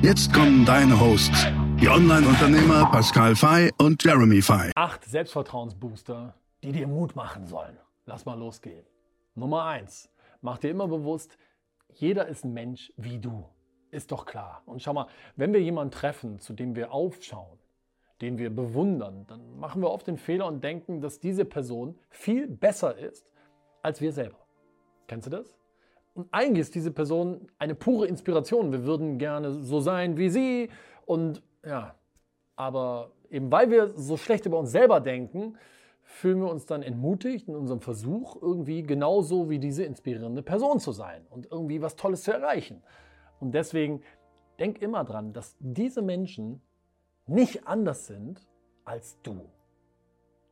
Jetzt kommen deine Hosts, die Online-Unternehmer Pascal Fay und Jeremy Fay. Acht Selbstvertrauensbooster, die dir Mut machen sollen. Lass mal losgehen. Nummer eins: Mach dir immer bewusst, jeder ist ein Mensch wie du. Ist doch klar. Und schau mal, wenn wir jemanden treffen, zu dem wir aufschauen, den wir bewundern, dann machen wir oft den Fehler und denken, dass diese Person viel besser ist als wir selber. Kennst du das? Und eigentlich ist diese Person eine pure Inspiration. Wir würden gerne so sein wie sie. Und ja, aber eben weil wir so schlecht über uns selber denken, fühlen wir uns dann entmutigt in unserem Versuch, irgendwie genauso wie diese inspirierende Person zu sein und irgendwie was Tolles zu erreichen. Und deswegen denk immer dran, dass diese Menschen nicht anders sind als du.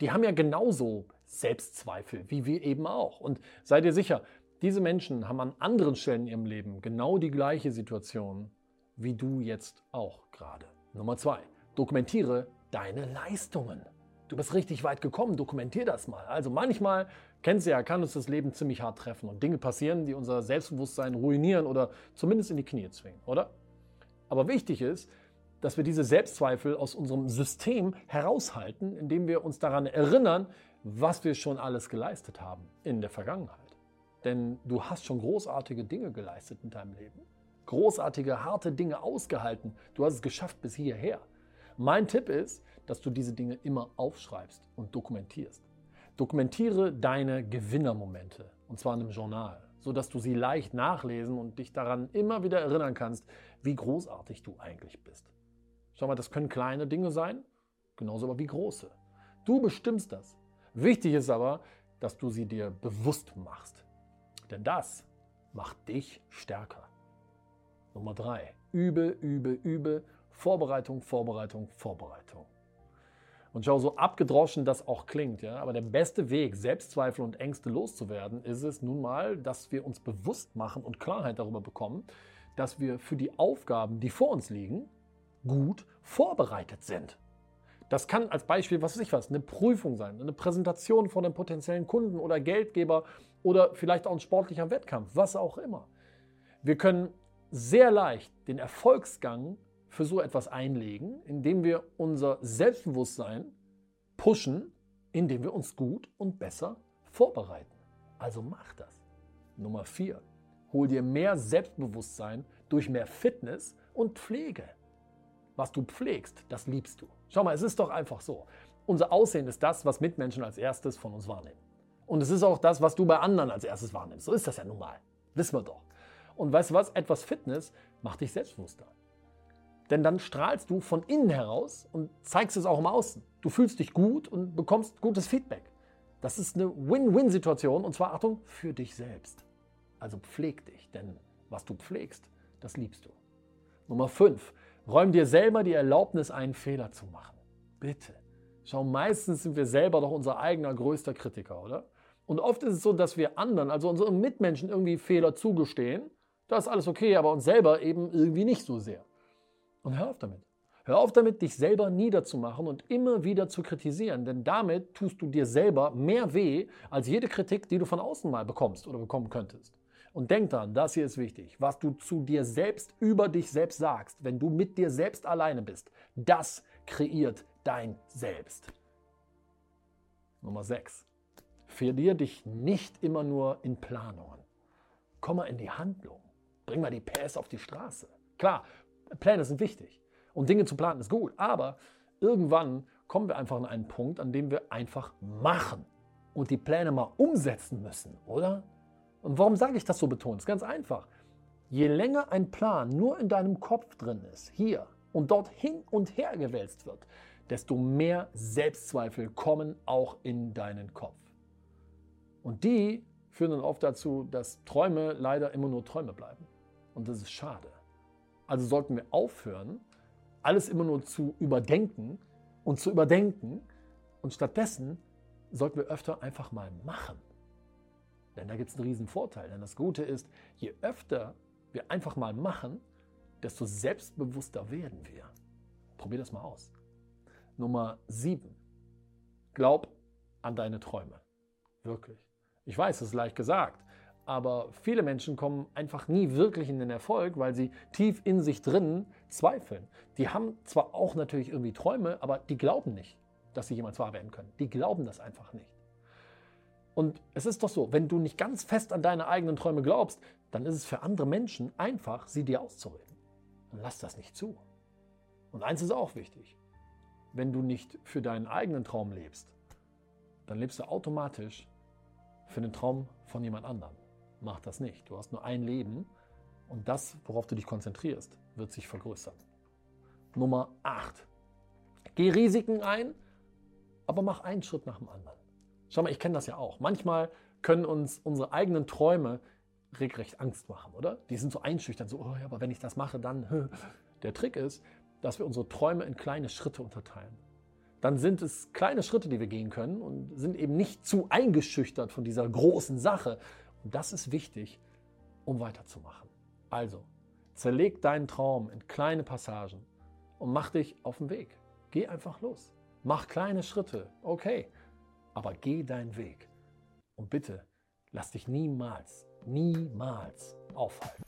Die haben ja genauso Selbstzweifel wie wir eben auch. Und sei dir sicher, diese Menschen haben an anderen Stellen in ihrem Leben genau die gleiche Situation wie du jetzt auch gerade. Nummer zwei, dokumentiere deine Leistungen. Du bist richtig weit gekommen, dokumentier das mal. Also manchmal, kennst du ja, kann uns das Leben ziemlich hart treffen und Dinge passieren, die unser Selbstbewusstsein ruinieren oder zumindest in die Knie zwingen, oder? Aber wichtig ist, dass wir diese Selbstzweifel aus unserem System heraushalten, indem wir uns daran erinnern, was wir schon alles geleistet haben in der Vergangenheit. Denn du hast schon großartige Dinge geleistet in deinem Leben. Großartige, harte Dinge ausgehalten. Du hast es geschafft bis hierher. Mein Tipp ist, dass du diese Dinge immer aufschreibst und dokumentierst. Dokumentiere deine Gewinnermomente, und zwar in einem Journal, sodass du sie leicht nachlesen und dich daran immer wieder erinnern kannst, wie großartig du eigentlich bist. Schau mal, das können kleine Dinge sein, genauso aber wie große. Du bestimmst das. Wichtig ist aber, dass du sie dir bewusst machst. Denn das macht dich stärker. Nummer drei. Übe, übe, übe. Vorbereitung, Vorbereitung, Vorbereitung. Und schau, so abgedroschen das auch klingt, ja, aber der beste Weg, Selbstzweifel und Ängste loszuwerden, ist es nun mal, dass wir uns bewusst machen und Klarheit darüber bekommen, dass wir für die Aufgaben, die vor uns liegen, gut vorbereitet sind. Das kann als Beispiel, was weiß ich was, eine Prüfung sein, eine Präsentation von einem potenziellen Kunden oder Geldgeber oder vielleicht auch ein sportlicher Wettkampf, was auch immer. Wir können sehr leicht den Erfolgsgang für so etwas einlegen, indem wir unser Selbstbewusstsein pushen, indem wir uns gut und besser vorbereiten. Also mach das. Nummer 4. Hol dir mehr Selbstbewusstsein durch mehr Fitness und Pflege. Was du pflegst, das liebst du. Schau mal, es ist doch einfach so. Unser Aussehen ist das, was Mitmenschen als erstes von uns wahrnehmen. Und es ist auch das, was du bei anderen als erstes wahrnimmst. So ist das ja nun mal. Wissen wir doch. Und weißt du was? Etwas Fitness macht dich selbstbewusster. Denn dann strahlst du von innen heraus und zeigst es auch im Außen. Du fühlst dich gut und bekommst gutes Feedback. Das ist eine Win-Win-Situation und zwar, Achtung, für dich selbst. Also pfleg dich, denn was du pflegst, das liebst du. Nummer 5. Räum dir selber die Erlaubnis, einen Fehler zu machen. Bitte. Schau, meistens sind wir selber doch unser eigener größter Kritiker, oder? Und oft ist es so, dass wir anderen, also unseren Mitmenschen, irgendwie Fehler zugestehen. Da ist alles okay, aber uns selber eben irgendwie nicht so sehr. Und hör auf damit. Hör auf damit, dich selber niederzumachen und immer wieder zu kritisieren, denn damit tust du dir selber mehr weh als jede Kritik, die du von außen mal bekommst oder bekommen könntest. Und denk dran, das hier ist wichtig, was du zu dir selbst über dich selbst sagst, wenn du mit dir selbst alleine bist, das kreiert dein Selbst. Nummer 6. Verlier dich nicht immer nur in Planungen. Komm mal in die Handlung. Bring mal die PS auf die Straße. Klar, Pläne sind wichtig und Dinge zu planen ist gut, aber irgendwann kommen wir einfach an einen Punkt, an dem wir einfach machen und die Pläne mal umsetzen müssen, oder? Und warum sage ich das so betont? Ist ganz einfach. Je länger ein Plan nur in deinem Kopf drin ist, hier und dort hin und her gewälzt wird, desto mehr Selbstzweifel kommen auch in deinen Kopf. Und die führen dann oft dazu, dass Träume leider immer nur Träume bleiben. Und das ist schade. Also sollten wir aufhören, alles immer nur zu überdenken und zu überdenken. Und stattdessen sollten wir öfter einfach mal machen. Denn da gibt es einen riesen Vorteil. Denn das Gute ist, je öfter wir einfach mal machen, desto selbstbewusster werden wir. Probier das mal aus. Nummer 7. Glaub an deine Träume. Wirklich. Ich weiß, es ist leicht gesagt, aber viele Menschen kommen einfach nie wirklich in den Erfolg, weil sie tief in sich drin zweifeln. Die haben zwar auch natürlich irgendwie Träume, aber die glauben nicht, dass sie jemals wahr werden können. Die glauben das einfach nicht. Und es ist doch so, wenn du nicht ganz fest an deine eigenen Träume glaubst, dann ist es für andere Menschen einfach, sie dir auszureden. Und lass das nicht zu. Und eins ist auch wichtig. Wenn du nicht für deinen eigenen Traum lebst, dann lebst du automatisch für den Traum von jemand anderem. Mach das nicht. Du hast nur ein Leben und das, worauf du dich konzentrierst, wird sich vergrößern. Nummer 8. Geh Risiken ein, aber mach einen Schritt nach dem anderen. Schau mal, ich kenne das ja auch. Manchmal können uns unsere eigenen Träume regelrecht Angst machen, oder? Die sind so einschüchtern, so, oh ja, aber wenn ich das mache, dann. Der Trick ist, dass wir unsere Träume in kleine Schritte unterteilen dann sind es kleine Schritte, die wir gehen können und sind eben nicht zu eingeschüchtert von dieser großen Sache. Und das ist wichtig, um weiterzumachen. Also, zerleg deinen Traum in kleine Passagen und mach dich auf den Weg. Geh einfach los. Mach kleine Schritte, okay, aber geh deinen Weg. Und bitte, lass dich niemals, niemals aufhalten.